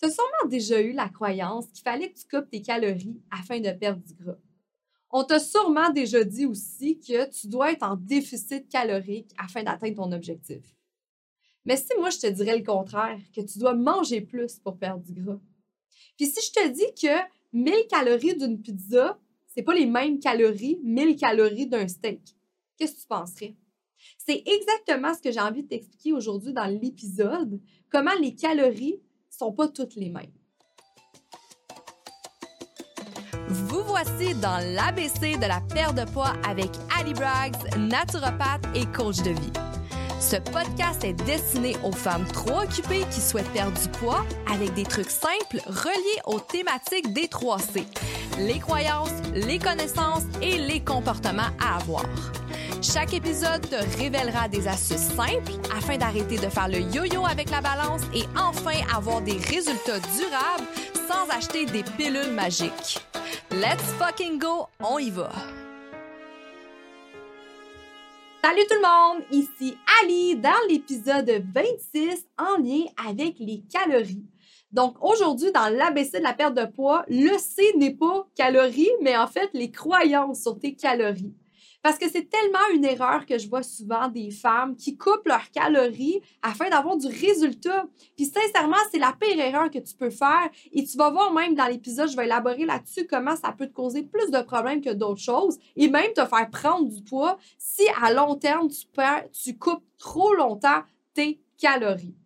Tu as sûrement déjà eu la croyance qu'il fallait que tu coupes tes calories afin de perdre du gras. On t'a sûrement déjà dit aussi que tu dois être en déficit calorique afin d'atteindre ton objectif. Mais si moi je te dirais le contraire, que tu dois manger plus pour perdre du gras? Puis si je te dis que 1000 calories d'une pizza, c'est pas les mêmes calories, 1000 calories d'un steak, qu'est-ce que tu penserais? C'est exactement ce que j'ai envie de t'expliquer aujourd'hui dans l'épisode, comment les calories sont pas toutes les mêmes. Vous voici dans l'ABC de la perte de poids avec Ali Braggs, naturopathe et coach de vie. Ce podcast est destiné aux femmes trop occupées qui souhaitent perdre du poids avec des trucs simples reliés aux thématiques des 3C, les croyances, les connaissances et les comportements à avoir. Chaque épisode te révélera des astuces simples afin d'arrêter de faire le yo-yo avec la balance et enfin avoir des résultats durables sans acheter des pilules magiques. Let's fucking go, on y va! Salut tout le monde, ici Ali dans l'épisode 26 en lien avec les calories. Donc aujourd'hui, dans l'ABC de la perte de poids, le C n'est pas calories, mais en fait les croyances sur tes calories. Parce que c'est tellement une erreur que je vois souvent des femmes qui coupent leurs calories afin d'avoir du résultat. Puis sincèrement, c'est la pire erreur que tu peux faire. Et tu vas voir même dans l'épisode, je vais élaborer là-dessus comment ça peut te causer plus de problèmes que d'autres choses et même te faire prendre du poids si à long terme, tu, tu coupes trop longtemps tes calories.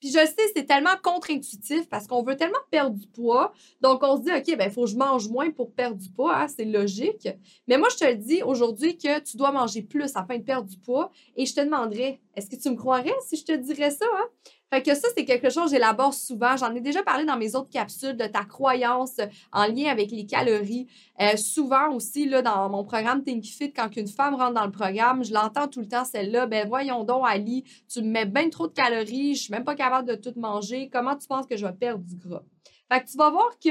Puis je sais, c'est tellement contre-intuitif parce qu'on veut tellement perdre du poids. Donc, on se dit, OK, ben, faut que je mange moins pour perdre du poids. Hein, c'est logique. Mais moi, je te dis aujourd'hui que tu dois manger plus afin de perdre du poids. Et je te demanderais, est-ce que tu me croirais si je te dirais ça? Hein? Fait que ça, c'est quelque chose que j'élabore souvent. J'en ai déjà parlé dans mes autres capsules de ta croyance en lien avec les calories. Euh, souvent aussi, là, dans mon programme Think Fit, quand une femme rentre dans le programme, je l'entends tout le temps, celle-là, ben voyons donc, Ali, tu me mets bien trop de calories, je suis même pas capable de tout manger. Comment tu penses que je vais perdre du gras? Fait que tu vas voir que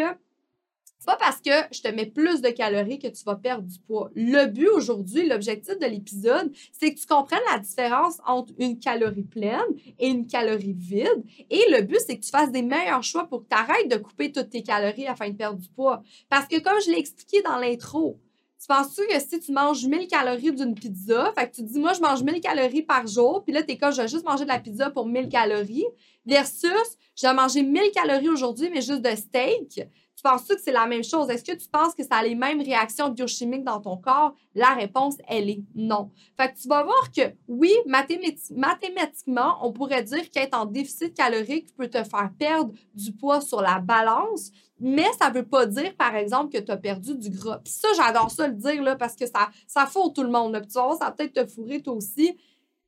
pas parce que je te mets plus de calories que tu vas perdre du poids. Le but aujourd'hui, l'objectif de l'épisode, c'est que tu comprennes la différence entre une calorie pleine et une calorie vide. Et le but, c'est que tu fasses des meilleurs choix pour que tu arrêtes de couper toutes tes calories afin de perdre du poids. Parce que comme je l'ai expliqué dans l'intro, tu penses-tu que si tu manges 1000 calories d'une pizza, fait que tu dis, moi, je mange 1000 calories par jour, puis là, t'es comme, je vais juste manger de la pizza pour 1000 calories, versus, je vais manger 1000 calories aujourd'hui, mais juste de steak. Tu penses-tu que c'est la même chose? Est-ce que tu penses que ça a les mêmes réactions biochimiques dans ton corps? La réponse, elle est non. Fait que tu vas voir que oui, mathématiquement, on pourrait dire qu'être en déficit calorique peut te faire perdre du poids sur la balance, mais ça ne veut pas dire, par exemple, que tu as perdu du gras. Puis ça, j'adore ça le dire parce que ça, ça fout tout le monde. Puis tu vas ça peut-être te fourrer toi aussi.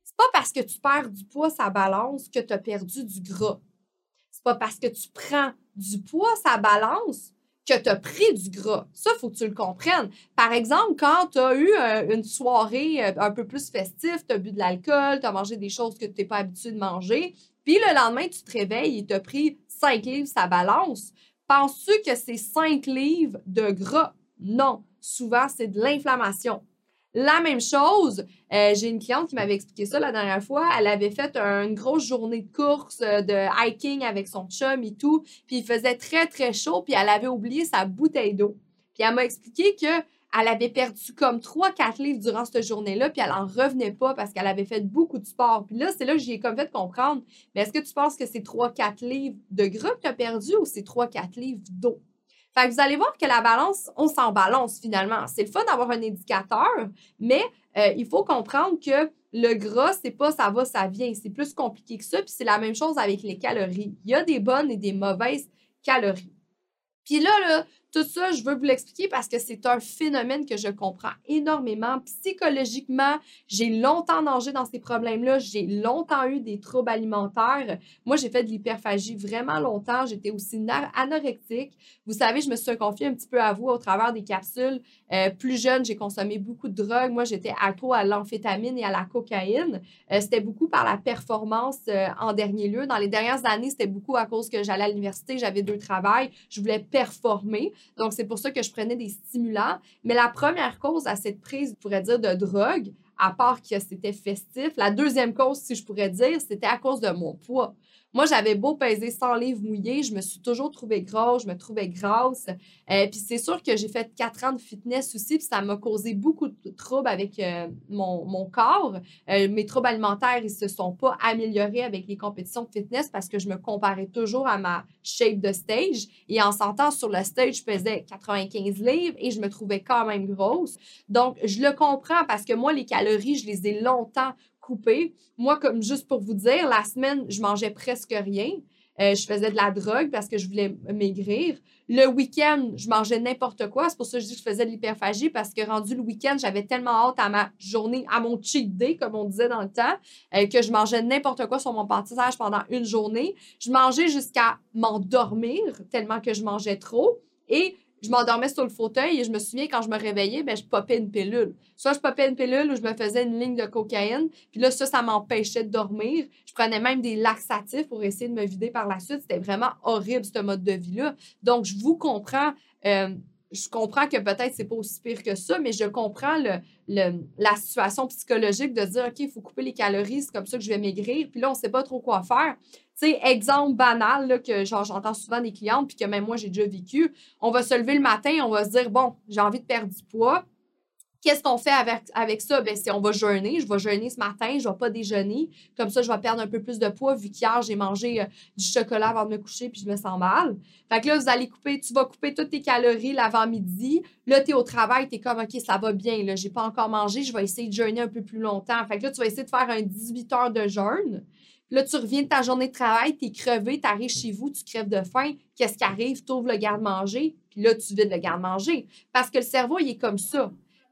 C'est pas parce que tu perds du poids sa balance que tu as perdu du gras. C'est pas parce que tu prends du poids, sa balance, que tu as pris du gras. Ça, faut que tu le comprennes. Par exemple, quand tu as eu euh, une soirée euh, un peu plus festive, tu as bu de l'alcool, tu as mangé des choses que tu n'es pas habitué de manger, puis le lendemain, tu te réveilles et tu as pris 5 livres sa balance, penses-tu que c'est 5 livres de gras? Non. Souvent, c'est de l'inflammation. La même chose, euh, j'ai une cliente qui m'avait expliqué ça la dernière fois. Elle avait fait une grosse journée de course, euh, de hiking avec son chum et tout. Puis il faisait très, très chaud. Puis elle avait oublié sa bouteille d'eau. Puis elle m'a expliqué que elle avait perdu comme 3-4 livres durant cette journée-là, puis elle en revenait pas parce qu'elle avait fait beaucoup de sport. Puis là, c'est là que j'ai comme fait comprendre. Mais est-ce que tu penses que c'est 3-4 livres de gras que tu as perdu ou c'est 3-4 livres d'eau? Fait que vous allez voir que la balance, on s'en balance finalement. C'est le fun d'avoir un indicateur, mais euh, il faut comprendre que le gras, c'est pas ça va, ça vient. C'est plus compliqué que ça. Puis c'est la même chose avec les calories. Il y a des bonnes et des mauvaises calories. Puis là, là, tout ça, je veux vous l'expliquer parce que c'est un phénomène que je comprends énormément. Psychologiquement, j'ai longtemps nagé dans ces problèmes-là. J'ai longtemps eu des troubles alimentaires. Moi, j'ai fait de l'hyperphagie vraiment longtemps. J'étais aussi anorectique. Vous savez, je me suis confiée un petit peu à vous au travers des capsules. Euh, plus jeune, j'ai consommé beaucoup de drogues. Moi, j'étais accro à l'amphétamine et à la cocaïne. Euh, c'était beaucoup par la performance euh, en dernier lieu. Dans les dernières années, c'était beaucoup à cause que j'allais à l'université, j'avais deux travails. Je voulais performer. Donc, c'est pour ça que je prenais des stimulants. Mais la première cause à cette prise, je pourrais dire, de drogue, à part que c'était festif, la deuxième cause, si je pourrais dire, c'était à cause de mon poids. Moi, j'avais beau peser 100 livres mouillés, je me suis toujours trouvée grosse, je me trouvais grasse. Euh, puis c'est sûr que j'ai fait quatre ans de fitness aussi, puis ça m'a causé beaucoup de troubles avec euh, mon, mon, corps. Euh, mes troubles alimentaires, ils se sont pas améliorés avec les compétitions de fitness parce que je me comparais toujours à ma shape de stage. Et en sentant sur le stage, je pesais 95 livres et je me trouvais quand même grosse. Donc, je le comprends parce que moi, les calories, je les ai longtemps moi, comme juste pour vous dire, la semaine, je mangeais presque rien. Euh, je faisais de la drogue parce que je voulais maigrir. Le week-end, je mangeais n'importe quoi. C'est pour ça que je dis que je faisais de l'hyperphagie parce que rendu le week-end, j'avais tellement hâte à ma journée, à mon cheat day, comme on disait dans le temps, euh, que je mangeais n'importe quoi sur mon pâtissage pendant une journée. Je mangeais jusqu'à m'endormir tellement que je mangeais trop. Et je m'endormais sur le fauteuil et je me souviens quand je me réveillais, ben, je popais une pilule. Soit je popais une pilule ou je me faisais une ligne de cocaïne. Puis là, ça, ça m'empêchait de dormir. Je prenais même des laxatifs pour essayer de me vider par la suite. C'était vraiment horrible, ce mode de vie-là. Donc, je vous comprends. Euh, je comprends que peut-être c'est pas aussi pire que ça, mais je comprends le, la situation psychologique de dire, OK, il faut couper les calories, c'est comme ça que je vais maigrir. Puis là, on sait pas trop quoi faire. Sais, exemple banal que j'entends souvent des clientes, puis que même moi, j'ai déjà vécu. On va se lever le matin, on va se dire, bon, j'ai envie de perdre du poids. Qu'est-ce qu'on fait avec, ça? Ben, c'est on va jeûner. Je vais jeûner ce matin, je ne vais pas déjeuner. Comme ça, je vais perdre un peu plus de poids vu qu'hier, j'ai mangé euh, du chocolat avant de me coucher puis je me sens mal. Fait que là, vous allez couper, tu vas couper toutes tes calories l'avant-midi. Là, tu es au travail, tu es comme, OK, ça va bien. Là, j'ai pas encore mangé, je vais essayer de jeûner un peu plus longtemps. Fait que là, tu vas essayer de faire un 18 heures de jeûne. Là, tu reviens de ta journée de travail, tu es crevé, tu arrives chez vous, tu crèves de faim. Qu'est-ce qui arrive? Tu ouvres le garde-manger, puis là, tu vides le garde-manger. Parce que le cerveau, il est comme ça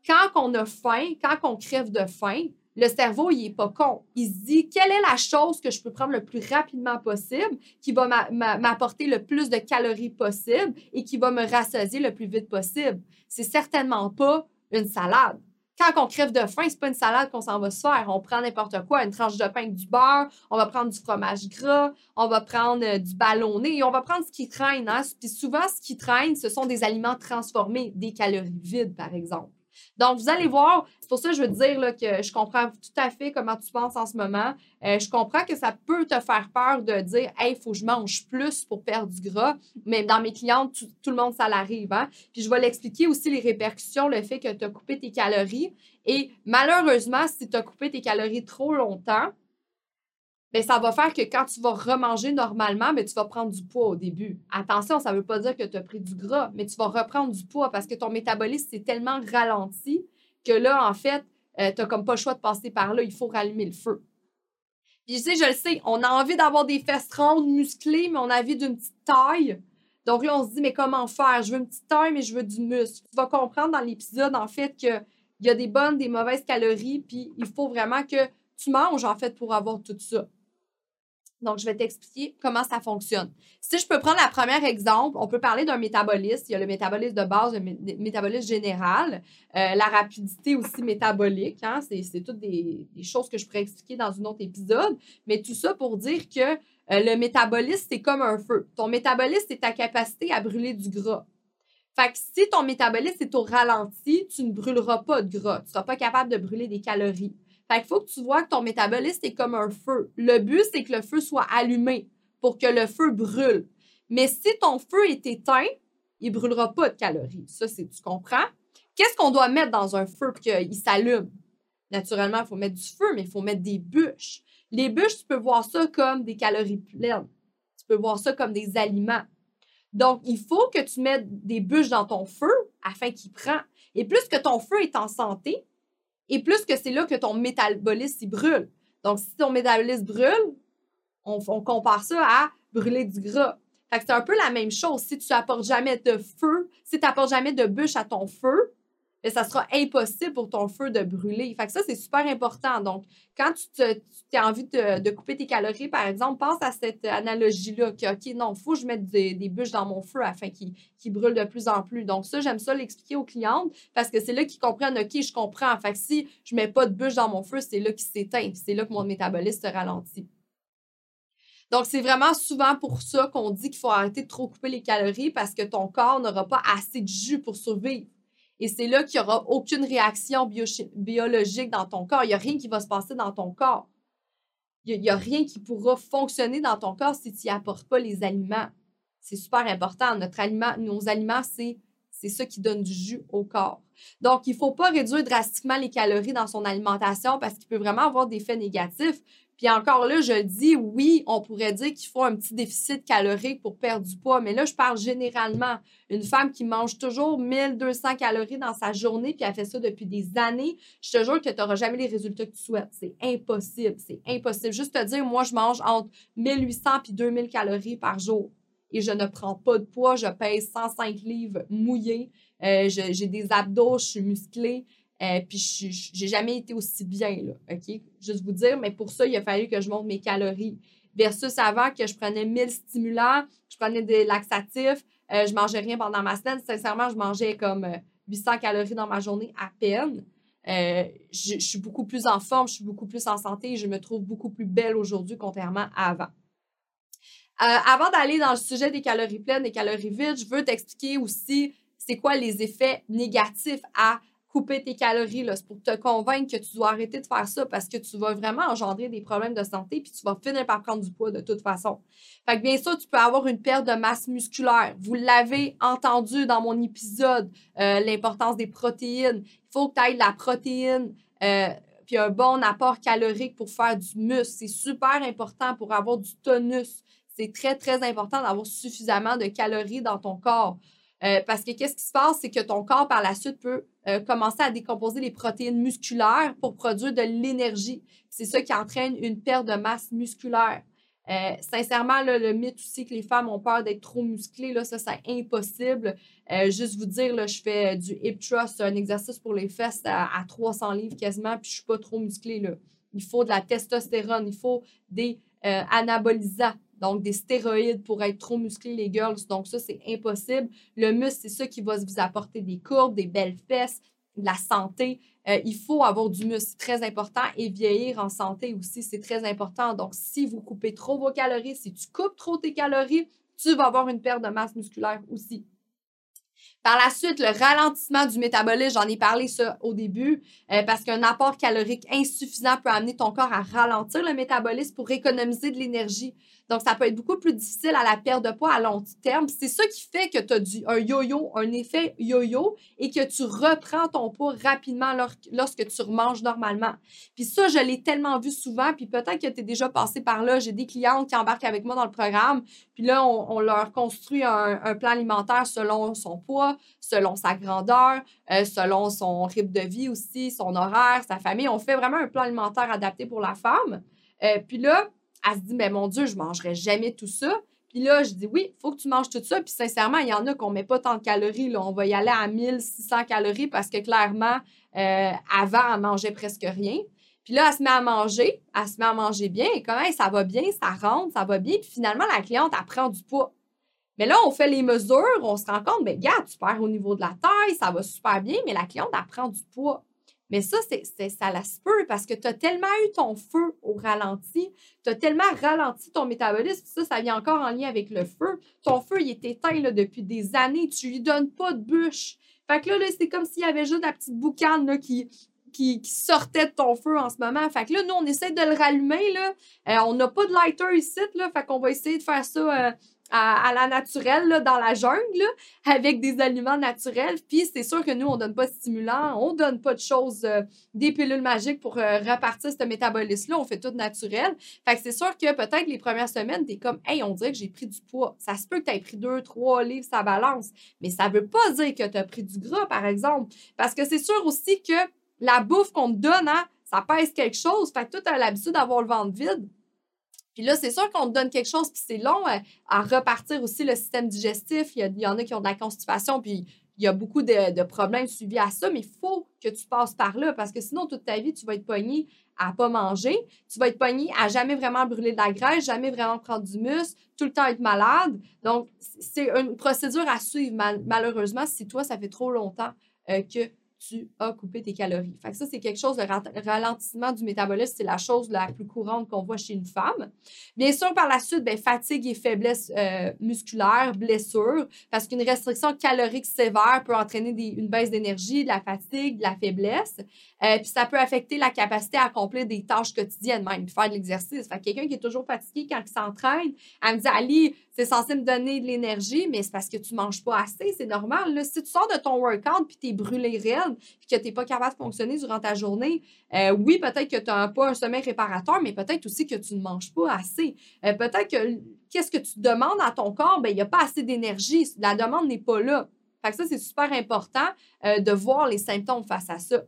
quand on a faim, quand on crève de faim, le cerveau, il n'est pas con. Il se dit, quelle est la chose que je peux prendre le plus rapidement possible, qui va m'apporter le plus de calories possible et qui va me rassasier le plus vite possible? C'est certainement pas une salade. Quand on crève de faim, c'est pas une salade qu'on s'en va se faire. On prend n'importe quoi, une tranche de pain du beurre, on va prendre du fromage gras, on va prendre euh, du ballonné et on va prendre ce qui traîne. Hein? Puis souvent, ce qui traîne, ce sont des aliments transformés, des calories vides, par exemple. Donc, vous allez voir, c'est pour ça que je veux dire là, que je comprends tout à fait comment tu penses en ce moment. Euh, je comprends que ça peut te faire peur de dire Hey, il faut que je mange plus pour perdre du gras. Mais dans mes clientes, tout, le monde, ça l'arrive. Hein? Puis je vais l'expliquer aussi les répercussions, le fait que tu as coupé tes calories. Et malheureusement, si tu as coupé tes calories trop longtemps, bien, ça va faire que quand tu vas remanger normalement, bien, tu vas prendre du poids au début. Attention, ça ne veut pas dire que tu as pris du gras, mais tu vas reprendre du poids parce que ton métabolisme s'est tellement ralenti que là, en fait, euh, tu n'as comme pas le choix de passer par là. Il faut rallumer le feu. Puis, tu sais, je le sais, on a envie d'avoir des fesses rondes, musclées, mais on a envie d'une petite taille. Donc là, on se dit, mais comment faire? Je veux une petite taille, mais je veux du muscle. Tu vas comprendre dans l'épisode, en fait, qu'il y a des bonnes, des mauvaises calories, puis il faut vraiment que tu manges, en fait, pour avoir tout ça. Donc, je vais t'expliquer comment ça fonctionne. Si je peux prendre la première exemple, on peut parler d'un métabolisme. Il y a le métabolisme de base, le métabolisme général, euh, la rapidité aussi métabolique. Hein, c'est toutes des, choses que je pourrais expliquer dans un autre épisode. Mais tout ça pour dire que euh, le métabolisme, c'est comme un feu. Ton métabolisme, c'est ta capacité à brûler du gras. Fait que si ton métabolisme est au ralenti, tu ne brûleras pas de gras. Tu ne seras pas capable de brûler des calories. Fait qu'il faut que tu vois que ton métabolisme est comme un feu. Le but, c'est que le feu soit allumé pour que le feu brûle. Mais si ton feu est éteint, il ne brûlera pas de calories. Ça, c'est, tu comprends? Qu'est-ce qu'on doit mettre dans un feu pour qu'il s'allume? Naturellement, il faut mettre du feu, mais il faut mettre des bûches. Les bûches, tu peux voir ça comme des calories pleines. Tu peux voir ça comme des aliments. Donc, il faut que tu mettes des bûches dans ton feu afin qu'il prend. Et plus que ton feu est en santé, et plus que c'est là que ton métabolisme brûle. Donc, si ton métabolisme brûle, on, compare ça à brûler du gras. Fait que c'est un peu la même chose. Si tu n'apportes jamais de feu, si tu n'apportes jamais de bûche à ton feu, et ça sera impossible pour ton feu de brûler. Fait que ça, c'est super important. Donc, quand tu, as envie de, couper tes calories, par exemple, pense à cette analogie-là, que, OK, non, il faut que je mette des, bûches dans mon feu afin qu'il qu brûle de plus en plus. Donc, ça, j'aime ça l'expliquer aux clientes parce que c'est là qu'ils comprennent, OK, je comprends. Fait si je mets pas de bûches dans mon feu, c'est là qu'il s'éteint. C'est là que mon métabolisme se ralentit. Donc, c'est vraiment souvent pour ça qu'on dit qu'il faut arrêter de trop couper les calories parce que ton corps n'aura pas assez de jus pour survivre. Et c'est là qu'il n'y aura aucune réaction biologique dans ton corps. Il n'y a rien qui va se passer dans ton corps. Il n'y a, rien qui pourra fonctionner dans ton corps si tu n'y apportes pas les aliments. C'est super important. Notre aliment, nos aliments, c'est c'est ça qui donne du jus au corps. Donc, il ne faut pas réduire drastiquement les calories dans son alimentation parce qu'il peut vraiment avoir des effets négatifs. Puis encore là, je dis, oui, on pourrait dire qu'il faut un petit déficit calorique pour perdre du poids, mais là, je parle généralement. Une femme qui mange toujours 1200 calories dans sa journée, puis elle fait ça depuis des années, je te jure que tu n'auras jamais les résultats que tu souhaites. C'est impossible, c'est impossible. Juste te dire, moi, je mange entre 1800 et 2000 calories par jour et je ne prends pas de poids, je pèse 105 livres mouillés, euh, j'ai des abdos, je suis musclée. Euh, puis j'ai jamais été aussi bien, là, OK? Juste vous dire, mais pour ça, il a fallu que je monte mes calories. Versus avant que je prenais 1000 stimulants, je prenais des laxatifs, euh, je mangeais rien pendant ma semaine. Sincèrement, je mangeais comme 800 euh, calories dans ma journée à peine. je, je, suis beaucoup plus en forme, je suis beaucoup plus en santé et je me trouve beaucoup plus belle aujourd'hui contrairement à avant. avant d'aller dans le sujet des calories pleines, des calories vides, je veux t'expliquer aussi c'est quoi les effets négatifs à couper tes calories. C'est pour te convaincre que tu dois arrêter de faire ça parce que tu vas vraiment engendrer des problèmes de santé puis tu vas finir par prendre du poids de toute façon. Fait que bien sûr, tu peux avoir une perte de masse musculaire. Vous l'avez entendu dans mon épisode, euh, l'importance des protéines. Il faut que tu ailles de la protéine. Euh, puis un bon apport calorique pour faire du muscle. C'est super important pour avoir du tonus. C'est très, très important d'avoir suffisamment de calories dans ton corps. Euh, parce que qu'est-ce qui se passe, c'est que ton corps, par la suite, peut euh, commencer à décomposer les protéines musculaires pour produire de l'énergie. C'est ça qui entraîne une perte de masse musculaire. Euh, sincèrement, le mythe aussi que les femmes ont peur d'être trop musclées, là, ça, c'est impossible. juste vous dire, je fais du hip thrust, un exercice pour les fesses à, 300 livres quasiment, puis je suis pas trop musclée. Il faut de la testostérone, il faut des anabolisants donc, des stéroïdes pour être trop musclés, les girls. Donc, ça, c'est impossible. Le muscle, c'est ça qui va vous apporter des courbes, des belles fesses, de la santé. Euh, il faut avoir du muscle, c'est très important. Et vieillir en santé aussi, c'est très important. Donc, si vous coupez trop vos calories, si tu coupes trop tes calories, tu vas avoir une perte de masse musculaire aussi. Par la suite, le ralentissement du métabolisme, j'en ai parlé ça au début, euh, parce qu'un apport calorique insuffisant peut amener ton corps à ralentir le métabolisme pour économiser de l'énergie. Donc, ça peut être beaucoup plus difficile à la perte de poids à long terme. C'est ça qui fait que tu as un yo-yo, un effet yo-yo, et que tu reprends ton poids rapidement lorsque tu remanges normalement. Puis ça, je l'ai tellement vu souvent, puis peut-être que tu es déjà passé par là. J'ai des clientes qui embarquent avec moi dans le programme, puis là, on, leur construit un, plan alimentaire selon son poids, selon sa grandeur, euh, selon son rythme de vie aussi, son horaire, sa famille. On fait vraiment un plan alimentaire adapté pour la femme. Euh, puis là, elle se dit, mais mon Dieu, je ne mangerai jamais tout ça. Puis là, je dis, oui, il faut que tu manges tout ça. Puis sincèrement, il y en a qu'on ne met pas tant de calories. Là. On va y aller à 1600 calories parce que clairement, euh, avant, elle mangeait presque rien. Puis là, elle se met à manger, elle se met à manger bien. Et quand même, ça va bien, ça rentre, ça va bien. Puis finalement, la cliente, elle prend du poids. Mais là, on fait les mesures, on se rend compte, mais regarde, tu perds au niveau de la taille, ça va super bien, mais la cliente, elle prend du poids. Mais ça, c'est, ça la peu parce que tu as tellement eu ton feu au ralenti, tu as tellement ralenti ton métabolisme, ça, ça vient encore en lien avec le feu. Ton feu, il est éteint depuis des années, tu lui donnes pas de bûche. Fait que là, c'est comme s'il y avait juste la petite boucane qui, sortait de ton feu en ce moment. Fait que là, nous, on essaie de le rallumer. Euh, on n'a pas de lighter ici, fait qu'on va essayer de faire ça euh, à, la naturelle, dans la jungle, avec des aliments naturels. Puis c'est sûr que nous, on donne pas de stimulants, on donne pas de choses, euh, des pilules magiques pour euh, repartir ce métabolisme-là. On fait tout naturel. Fait que c'est sûr que peut-être les premières semaines, tu es comme, hey, on dirait que j'ai pris du poids. Ça se peut que tu aies pris deux, trois livres, ça balance. Mais ça veut pas dire que tu as pris du gras, par exemple. Parce que c'est sûr aussi que la bouffe qu'on te donne, hein, ça pèse quelque chose. Fait que toi, tu as l'habitude d'avoir le ventre vide. Puis là, c'est sûr qu'on te donne quelque chose, puis c'est long euh, à, repartir aussi le système digestif. Il y, en a qui ont de la constipation, puis il y a beaucoup de, problèmes suivis à ça, mais il faut que tu passes par là parce que sinon, toute ta vie, tu vas être pogné à pas manger. Tu vas être pogné à jamais vraiment brûler de la graisse, jamais vraiment prendre du muscle, tout le temps être malade. Donc, c'est une procédure à suivre, malheureusement, si toi, ça fait trop longtemps euh, que tu as coupé tes calories. Fait que ça, c'est quelque chose, le ralentissement du métabolisme, c'est la chose la plus courante qu'on voit chez une femme. Bien sûr, par la suite, ben, fatigue et faiblesse euh, musculaire, blessure, parce qu'une restriction calorique sévère peut entraîner une baisse d'énergie, de la fatigue, de la faiblesse. Euh, puis ça peut affecter la capacité à accomplir des tâches quotidiennes, même faire de l'exercice. Quelqu'un qui est toujours fatigué quand il s'entraîne, elle me dit Ali, c'est censé me donner de l'énergie, mais c'est parce que tu manges pas assez, c'est normal. Si tu sors de ton workout puis tu es brûlé réel que tu n'es pas capable de fonctionner durant ta journée, euh, oui, peut-être que tu n'as pas un sommeil réparateur, mais peut-être aussi que tu ne manges pas assez. Euh, peut-être que qu'est-ce que tu demandes à ton corps, ben il n'y a pas assez d'énergie. La demande n'est pas là. Fait que ça, c'est super important euh, de voir les symptômes face à ça.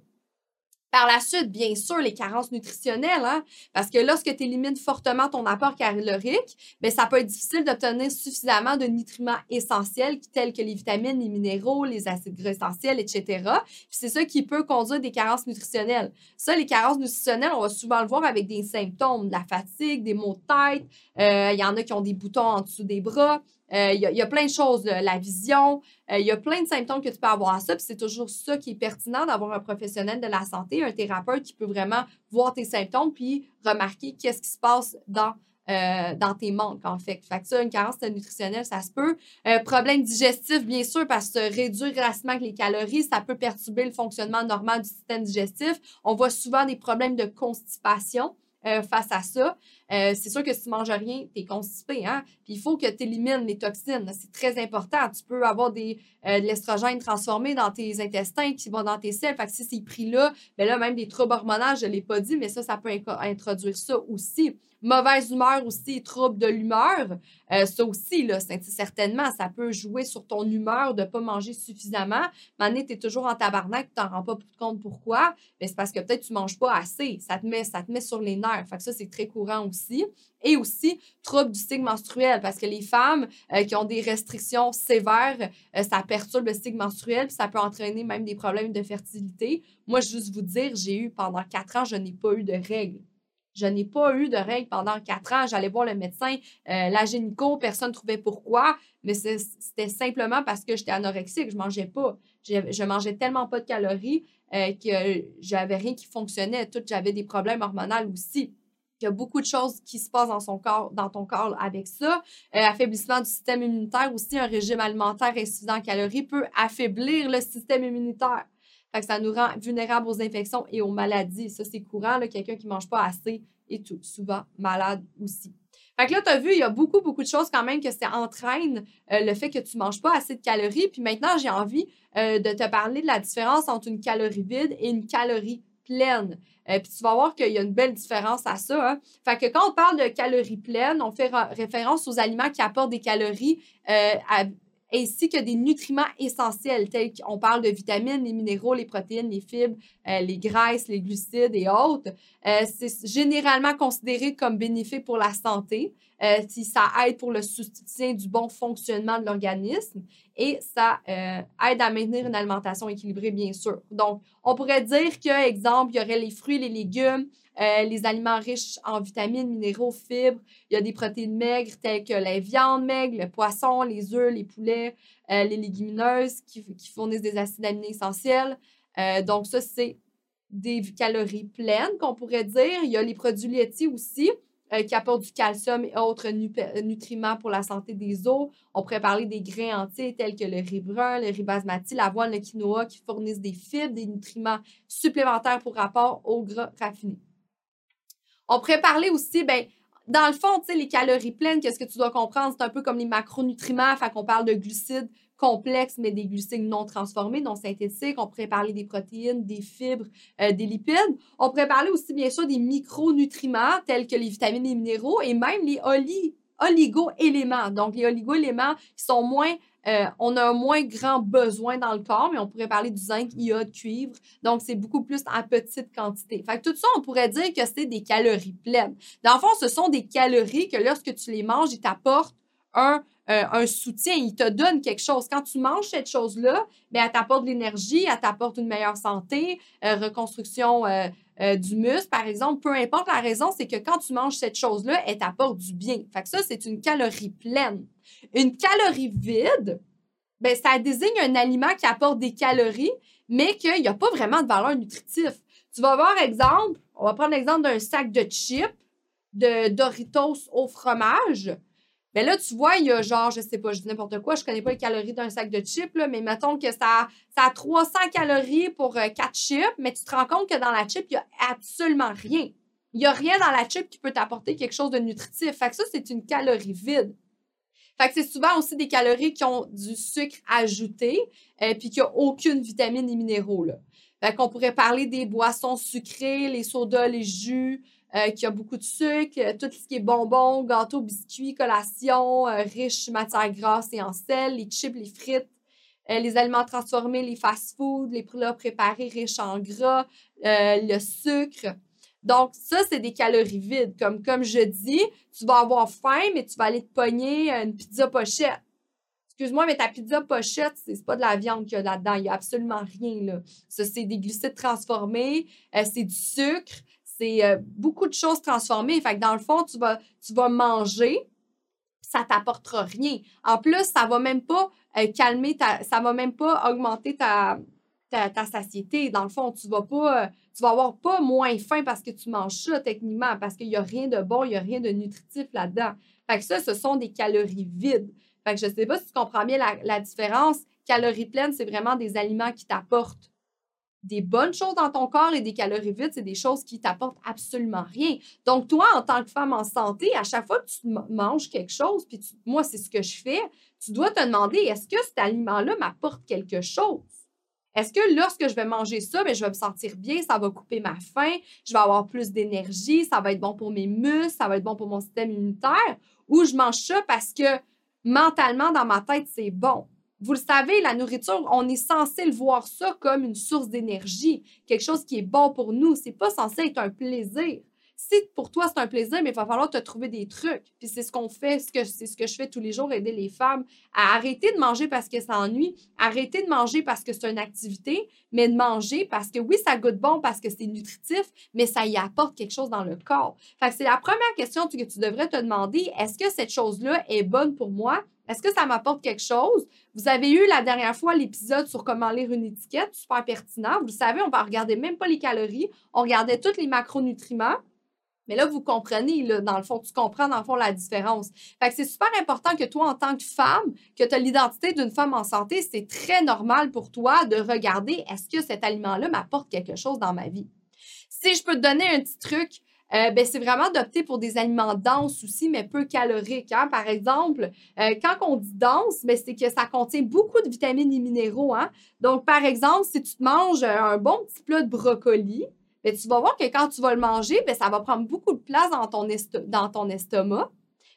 Par la suite, bien sûr, les carences nutritionnelles, hein, parce que lorsque tu élimines fortement ton apport calorique, bien, ça peut être difficile d'obtenir suffisamment de nutriments essentiels tels que les vitamines, les minéraux, les acides gras essentiels, etc. c'est ça qui peut conduire des carences nutritionnelles. Ça, les carences nutritionnelles, on va souvent le voir avec des symptômes, de la fatigue, des maux de tête. Euh, il y en a qui ont des boutons en dessous des bras. Euh, il y, a plein de choses, la vision, euh, il y a plein de symptômes que tu peux avoir à ça. Puis c'est toujours ça qui est pertinent d'avoir un professionnel de la santé, un thérapeute qui peut vraiment voir tes symptômes puis remarquer qu'est-ce qui se passe dans, euh, dans tes manques, en fait. Fait que ça, une carence nutritionnelle, ça se peut. problème digestif, bien sûr, parce que réduire grassement les calories, ça peut perturber le fonctionnement normal du système digestif. On voit souvent des problèmes de constipation. face à ça. Euh, c'est sûr que si tu manges rien, tu es constipé. Hein? Puis il faut que tu élimines les toxines. C'est très important. Tu peux avoir des, euh, de l'estrogène transformé dans tes intestins qui vont dans tes selles. Fait que si c'est pris là, ben là, même des troubles hormonaux, je ne l'ai pas dit, mais ça, ça peut introduire ça aussi. Mauvaise humeur aussi, troubles de l'humeur. Euh, ça aussi, là, certainement, ça peut jouer sur ton humeur de ne pas manger suffisamment. Maintenant, tu es toujours en tabarnak, tu t'en rends pas compte pourquoi. Mais c'est parce que peut-être tu manges pas assez. Ça te, met, ça te met sur les nerfs. Fait que ça, c'est très courant aussi. Et aussi, troubles du cycle menstruel, parce que les femmes euh, qui ont des restrictions sévères, euh, ça perturbe le cycle menstruel, puis ça peut entraîner même des problèmes de fertilité. Moi, juste vous dire, j'ai eu pendant quatre ans, je n'ai pas eu de règles. Je n'ai pas eu de règles pendant quatre ans. J'allais voir le médecin, euh, la gynéco, personne ne trouvait pourquoi, mais c'était simplement parce que j'étais anorexique, je mangeais pas. Je mangeais tellement pas de calories que j'avais rien qui fonctionnait. J'avais des problèmes hormonaux aussi. Il y a beaucoup de choses qui se passent dans, son corps, dans ton corps avec ça. Euh, affaiblissement du système immunitaire aussi, un régime alimentaire insuffisant en calories peut affaiblir le système immunitaire. Fait que ça nous rend vulnérables aux infections et aux maladies. Ça, c'est courant. Quelqu'un qui ne mange pas assez est tout, souvent malade aussi. Fait que là, tu as vu, il y a beaucoup, beaucoup de choses quand même que ça entraîne euh, le fait que tu ne manges pas assez de calories. Puis maintenant, j'ai envie euh, de te parler de la différence entre une calorie vide et une calorie Euh, puis tu vas voir qu'il y a une belle différence à ça. Hein. Fait que quand on parle de calories pleines, on fait référence aux aliments qui apportent des calories euh, ainsi que des nutriments essentiels, tels qu'on parle de vitamines, les minéraux, les protéines, les fibres, euh, les graisses, les glucides et autres. c'est généralement considéré comme bénéfique pour la santé. si ça aide pour le soutien du bon fonctionnement de l'organisme et ça euh, aide à maintenir une alimentation équilibrée, bien sûr. Donc, on pourrait dire que, exemple, il y aurait les fruits, les légumes, euh, les aliments riches en vitamines, minéraux, fibres. Il y a des protéines maigres telles que la viande maigre, le poisson, les œufs, les poulets, euh, les légumineuses qui, fournissent des acides aminés essentiels. donc, ça, c'est des calories pleines qu'on pourrait dire. Il y a les produits laitiers aussi. Euh, qui apportent du calcium et autres nutriments pour la santé des os. On pourrait parler des grains entiers tels que le riz brun, le riz basmati, l'avoine, le quinoa qui fournissent des fibres, des nutriments supplémentaires pour rapport aux gras raffinés. On pourrait parler aussi, ben, dans le fond, les calories pleines, qu'est-ce que tu dois comprendre? C'est un peu comme les macronutriments, fait qu'on parle de glucides, complexes, mais des glucides non transformés, non synthétiques. On pourrait parler des protéines, des fibres, euh, des lipides. On pourrait parler aussi, bien sûr, des micronutriments tels que les vitamines et minéraux et même les oligo-éléments. Donc, les oligo-éléments qui sont moins euh, on a un moins grand besoin dans le corps, mais on pourrait parler du zinc, iode, cuivre. Donc, c'est beaucoup plus en petite quantité. Fait que tout ça, on pourrait dire que c'est des calories pleines. Dans le fond, ce sont des calories que lorsque tu les manges, ils t'apportent un euh, un soutien, il te donne quelque chose. Quand tu manges cette chose-là, bien, elle t'apporte de l'énergie, elle t'apporte une meilleure santé, euh, reconstruction euh, du muscle, par exemple. Peu importe la raison, c'est que quand tu manges cette chose-là, elle t'apporte du bien. Fait que ça, c'est une calorie pleine. Une calorie vide, ben, ça désigne un aliment qui apporte des calories, mais qu'il n'y a pas vraiment de valeur nutritive. Tu vas voir, exemple, on va prendre l'exemple d'un sac de chips de Doritos au fromage. Mais là, tu vois, il y a genre, je sais pas, je dis n'importe quoi, je connais pas les calories d'un sac de chips, là, mais mettons que ça, ça a 300 calories pour 4 euh, chips, mais tu te rends compte que dans la chip, il y a absolument rien. Il n'y a rien dans la chip qui peut t'apporter quelque chose de nutritif. Fait que ça, c'est une calorie vide. Fait que c'est souvent aussi des calories qui ont du sucre ajouté, et euh, puis qui n'ont aucune vitamine et minéraux. Là. Fait qu'on pourrait parler des boissons sucrées, les sodas, les jus, euh, qui a beaucoup de sucre, euh, tout ce qui est bonbons, gâteaux, biscuits, collations, euh, riches matières grasses et en sel, les chips, les frites, les aliments transformés, les fast-foods, les plats préparés riches en gras, le sucre. Donc, ça, c'est des calories vides. Comme, comme je dis, tu vas avoir faim, mais tu vas aller te pogner une pizza pochette. Excuse-moi, mais ta pizza pochette, c'est pas de la viande qu'il y a là-dedans. Il n'y a absolument rien. Là. Ça, c'est des glucides transformés, c'est du sucre, c'est euh, beaucoup de choses transformées. Fait que dans le fond, tu vas, manger, ça t'apportera rien. En plus, ça va même pas euh, calmer ta, ça va même pas augmenter ta, ta, satiété. Dans le fond, tu vas pas, euh, tu vas avoir pas moins faim parce que tu manges ça techniquement, parce qu'il y a rien de bon, il y a rien de nutritif là-dedans. Fait que ça, ce sont des calories vides. Fait que je sais pas si tu comprends bien la différence. Calories pleines, c'est vraiment des aliments qui t'apportent des bonnes choses dans ton corps et des calories vides, c'est des choses qui t'apportent absolument rien. Donc, toi, en tant que femme en santé, à chaque fois que tu manges quelque chose, puis moi, c'est ce que je fais, tu dois te demander, est-ce que cet aliment-là m'apporte quelque chose? Est-ce que lorsque je vais manger ça, bien, je vais me sentir bien, ça va couper ma faim, je vais avoir plus d'énergie, ça va être bon pour mes muscles, ça va être bon pour mon système immunitaire, ou je mange ça parce que mentalement, dans ma tête, c'est bon? Vous le savez, la nourriture, on est censé le voir ça comme une source d'énergie, quelque chose qui est bon pour nous. C'est pas censé être un plaisir. Si pour toi c'est un plaisir, mais il va falloir te trouver des trucs. Puis c'est ce qu'on fait, c'est ce que je fais tous les jours, aider les femmes à arrêter de manger parce que ça ennuie, arrêter de manger parce que c'est une activité, mais de manger parce que oui, ça goûte bon parce que c'est nutritif, mais ça y apporte quelque chose dans le corps. Fait que c'est la première question que tu devrais te demander, est-ce que cette chose-là est bonne pour moi? Est-ce que ça m'apporte quelque chose? Vous avez eu la dernière fois l'épisode sur comment lire une étiquette, super pertinent. Vous savez, on ne regarder même pas les calories, on regardait tous les macronutriments. Mais là, vous comprenez, là, dans le fond, tu comprends dans le fond la différence. Fait que c'est super important que toi, en tant que femme, que tu as l'identité d'une femme en santé, c'est très normal pour toi de regarder est-ce que cet aliment-là m'apporte quelque chose dans ma vie? Si je peux te donner un petit truc, euh, ben, c'est vraiment d'opter pour des aliments denses aussi, mais peu caloriques. Hein. Par exemple, euh, quand on dit dense, ben, c'est que ça contient beaucoup de vitamines et minéraux. Hein. Donc, par exemple, si tu te manges un bon petit plat de brocoli, ben, tu vas voir que quand tu vas le manger, ben, ça va prendre beaucoup de place dans ton, dans ton estomac.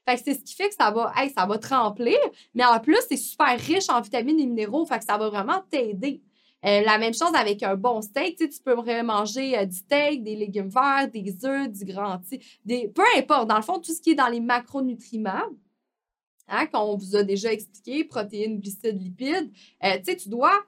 Fait que c'est ce qui fait que ça va, ça va te remplir, mais en plus, c'est super riche en vitamines et minéraux, fait que ça va vraiment t'aider. Euh, la même chose avec un bon steak. Tu, peux manger euh, du steak, des légumes verts, des œufs, du grand des peu importe. Dans le fond, tout ce qui est dans les macronutriments, hein, qu'on vous a déjà expliqué, protéines, glucides, lipides, euh, tu dois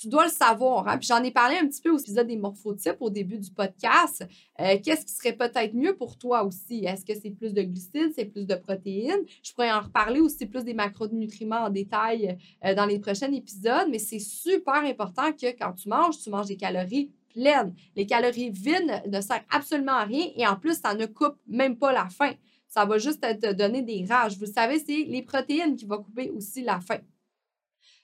tu dois le savoir. Hein? Puis j'en ai parlé un petit peu au épisode des morphotypes au début du podcast. Euh, qu'est-ce qui serait peut-être mieux pour toi aussi? Est-ce que c'est plus de glucides, c'est plus de protéines? Je pourrais en reparler aussi plus des macronutriments en détail euh, dans les prochains épisodes, mais c'est super important que quand tu manges, tu manges des calories pleines. Les calories vides ne servent absolument à rien et en plus, ça ne coupe même pas la faim. Ça va juste te donner des rages. Vous savez, c'est les protéines qui vont couper aussi la faim.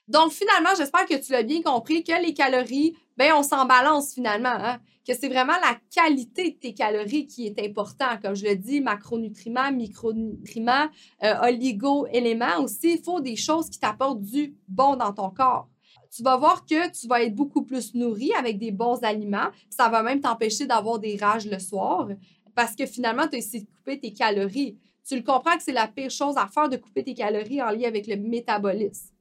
Donc, finalement, j'espère que tu l'as bien compris que les calories, ben, on s'en balance finalement. Hein? Que c'est vraiment la qualité de tes calories qui est important. Comme je le dis, macronutriments, micronutriments, euh, oligo-éléments aussi. Il faut des choses qui t'apportent du bon dans ton corps. Tu vas voir que tu vas être beaucoup plus nourri avec des bons aliments. Ça va même t'empêcher d'avoir des rages le soir parce que finalement, tu as essayé de couper tes calories. Tu le comprends que c'est la pire chose à faire de couper tes calories en lien avec le métabolisme.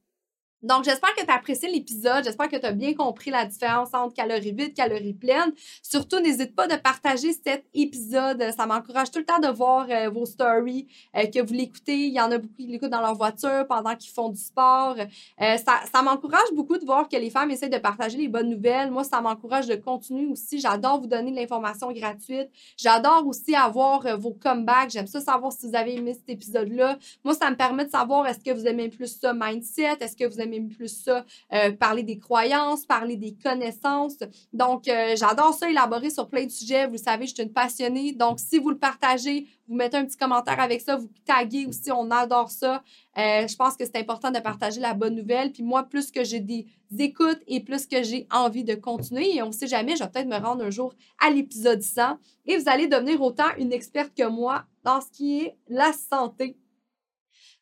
Donc, j'espère que tu as apprécié l'épisode. J'espère que tu as bien compris la différence entre calories vides, calories pleines. Surtout, n'hésite pas de partager cet épisode. Ça m'encourage tout le temps de voir euh, vos stories, euh, que vous l'écoutez. Il y en a beaucoup qui l'écoutent dans leur voiture pendant qu'ils font du sport. Euh, ça, ça m'encourage beaucoup de voir que les femmes essaient de partager les bonnes nouvelles. Moi, ça m'encourage de continuer aussi. J'adore vous donner de l'information gratuite. J'adore aussi avoir vos comebacks. J'aime ça savoir si vous avez aimé cet épisode-là. Moi, ça me permet de savoir est-ce que vous aimez plus ça mindset, est-ce que vous plus ça, euh, parler des croyances, parler des connaissances. Donc, euh, j'adore ça, élaborer sur plein de sujets. Vous le savez, je suis une passionnée. Donc, si vous le partagez, vous mettez un petit commentaire avec ça, vous taguez aussi, on adore ça. Euh, je pense que c'est important de partager la bonne nouvelle. Puis moi, plus que j'ai des écoutes et plus que j'ai envie de continuer, et on ne sait jamais, je vais peut-être me rendre un jour à l'épisode 100 et vous allez devenir autant une experte que moi dans ce qui est la santé.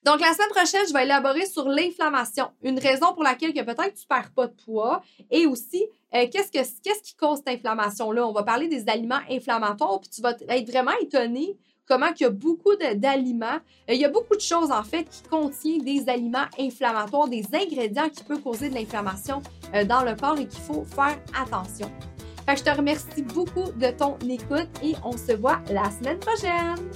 Donc, la semaine prochaine, je vais élaborer sur l'inflammation, une raison pour laquelle que peut-être tu ne perds pas de poids et aussi euh, qu'est-ce, que, qui cause cette inflammation-là? On va parler des aliments inflammatoires, puis tu vas être vraiment étonné comment il y a beaucoup d'aliments. Euh, il y a beaucoup de choses, en fait, qui contiennent des aliments inflammatoires, des ingrédients qui peuvent causer de l'inflammation euh, dans le corps et qu'il faut faire attention. je te remercie beaucoup de ton écoute et on se voit la semaine prochaine.